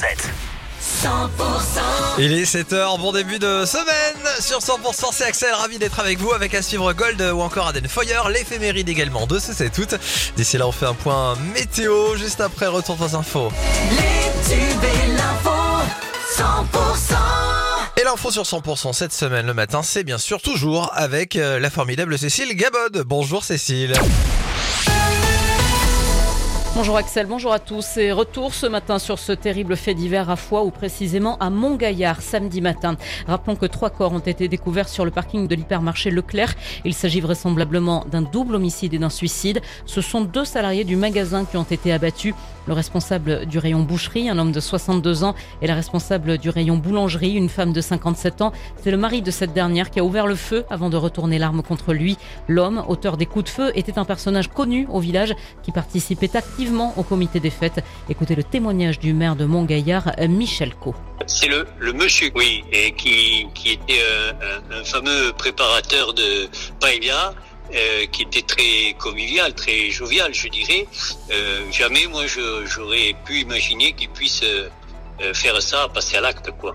7. 100% Il est 7h, bon début de semaine sur 100% c'est Axel, ravi d'être avec vous avec à suivre Gold ou encore Aden Foyer, l'éphéméride également de ce c'est tout. D'ici là on fait un point météo juste après retour aux infos. L'info 100% Et l'info sur 100% cette semaine le matin c'est bien sûr toujours avec euh, la formidable Cécile Gabod. Bonjour Cécile. Bonjour Axel, bonjour à tous et retour ce matin sur ce terrible fait divers à Foix ou précisément à Montgaillard samedi matin. Rappelons que trois corps ont été découverts sur le parking de l'hypermarché Leclerc. Il s'agit vraisemblablement d'un double homicide et d'un suicide. Ce sont deux salariés du magasin qui ont été abattus. Le responsable du rayon boucherie, un homme de 62 ans, et la responsable du rayon boulangerie, une femme de 57 ans. C'est le mari de cette dernière qui a ouvert le feu avant de retourner l'arme contre lui. L'homme, auteur des coups de feu, était un personnage connu au village qui participait activement au comité des fêtes. Écoutez le témoignage du maire de Montgaillard, Michel Co. C'est le, monsieur, oui, qui, était euh, un, fameux préparateur de paella, euh, qui était très convivial, très jovial, je dirais. Euh, jamais, moi, j'aurais pu imaginer qu'il puisse euh, faire ça, passer à l'acte, quoi.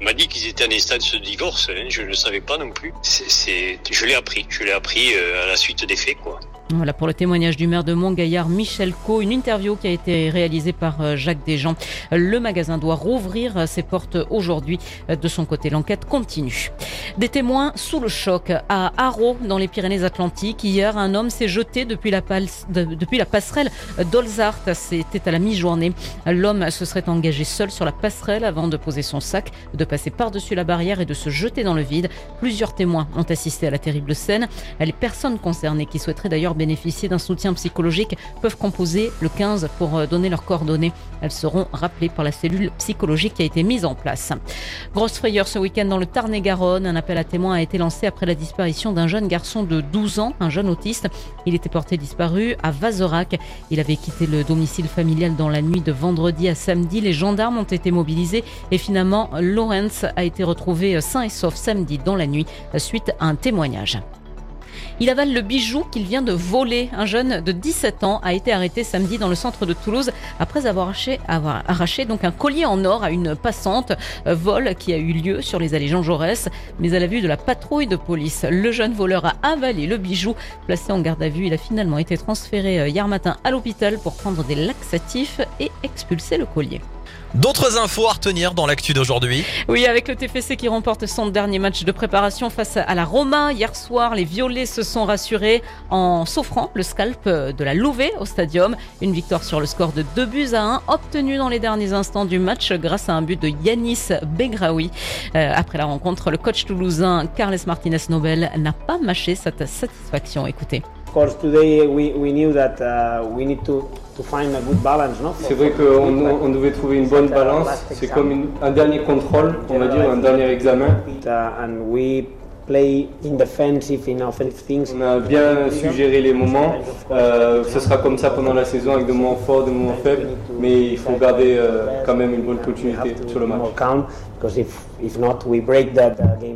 On m'a dit qu'ils étaient en instance de divorce, hein, je ne le savais pas non plus. Je l'ai appris, je l'ai appris à la suite des faits, quoi. Voilà pour le témoignage du maire de Montgaillard, Michel Co. Une interview qui a été réalisée par euh, Jacques Desjans. Le magasin doit rouvrir euh, ses portes aujourd'hui. Euh, De son côté, l'enquête continue. Des témoins sous le choc à Haro, dans les Pyrénées-Atlantiques. Hier, un homme s'est jeté depuis la, depuis la passerelle d'Olzart. C'était à la mi-journée. L'homme se serait engagé seul sur la passerelle avant de poser son sac, de passer par-dessus la barrière et de se jeter dans le vide. Plusieurs témoins ont assisté à la terrible scène. Les personnes concernées qui souhaiteraient d'ailleurs bénéficier d'un soutien psychologique peuvent composer le 15 pour euh, donner leurs coordonnées. Elles seront rappelées par la cellule psychologique qui a été mise en place. Grosse frayeur ce week-end dans le Tarn-et-Garonne. Un appel à témoins a été lancé après la disparition d'un jeune garçon de 12 ans, un jeune autiste. Il était porté disparu à Vazerac. Il avait quitté le domicile familial dans la nuit de vendredi à samedi. Les gendarmes ont été mobilisés et finalement, Lawrence a été retrouvé sain et sauf samedi dans la nuit suite à un témoignage. Il avale le bijou qu'il vient de voler. Un jeune de 17 ans a été arrêté samedi dans le centre de Toulouse après avoir arraché, donc un collier en or à une passante. Euh, Vol qui a eu lieu sur les allées Jean Jaurès. Mais à la vue de la patrouille de police, le jeune voleur a avalé le bijou. Placé en garde à vue, il a finalement été transféré euh, hier matin à l'hôpital pour prendre des laxatifs et expulser le collier. D'autres infos à retenir dans l'actu d'aujourd'hui. Oui, avec le TFC qui remporte son dernier match de préparation face à la Roma. Hier soir, les Violets se sont rassurés en s'offrant le scalp de la Louvet au stadium. Une victoire sur le score de 2 buts à 1, obtenue dans les derniers instants du match grâce à un but de Yanis Begraoui. Euh, après la rencontre, le coach toulousain Carles Martinez Nobel n'a pas mâché cette satisfaction. Écoutez. Of course, today we, we knew that uh, we need to, to find a good balance, no? C'est vrai qu'on on devait trouver une bonne balance. C'est comme une- un dernier contrôle, on va dire, un dernier examen. Uh, and we play in defensive, in offensive things. On a bien suggéré les moments. Euh, ce sera comme ça pendant la saison avec des moments forts, des moments faibles. Mais il faut garder euh, quand même une bonne We continuité sur le match. more calm because if, if not, we break that game.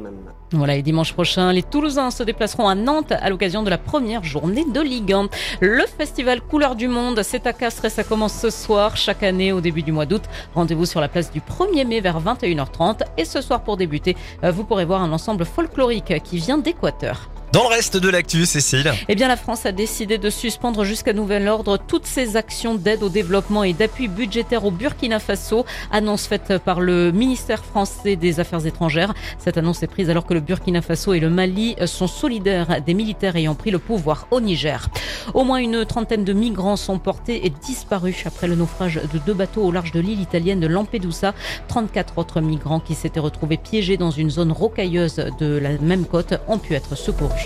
Voilà, et dimanche prochain, les Toulousains se déplaceront à Nantes à l'occasion de la première journée de Ligue 1. Le festival Couleur du Monde, c'est à Castres et ça commence ce soir, chaque année au début du mois d'août. Rendez-vous sur la place du 1er mai vers 21h30. Et ce soir, pour débuter, euh, vous pourrez voir un ensemble folklorique qui vient d'Équateur. Dans le reste de l'actu, Cécile. Eh bien, la France a décidé de suspendre jusqu'à nouvel ordre toutes ses actions d'aide au développement et d'appui budgétaire au Burkina Faso. Annonce faite par le ministère français des Affaires étrangères. Cette annonce est prise alors que le Burkina Faso et le Mali sont solidaires des militaires ayant pris le pouvoir au Niger. Au moins une trentaine de migrants sont portés et disparus après le naufrage de deux bateaux au large de l'île italienne de Lampedusa. 34 autres migrants qui s'étaient retrouvés piégés dans une zone rocailleuse de la même côte ont pu être secourus.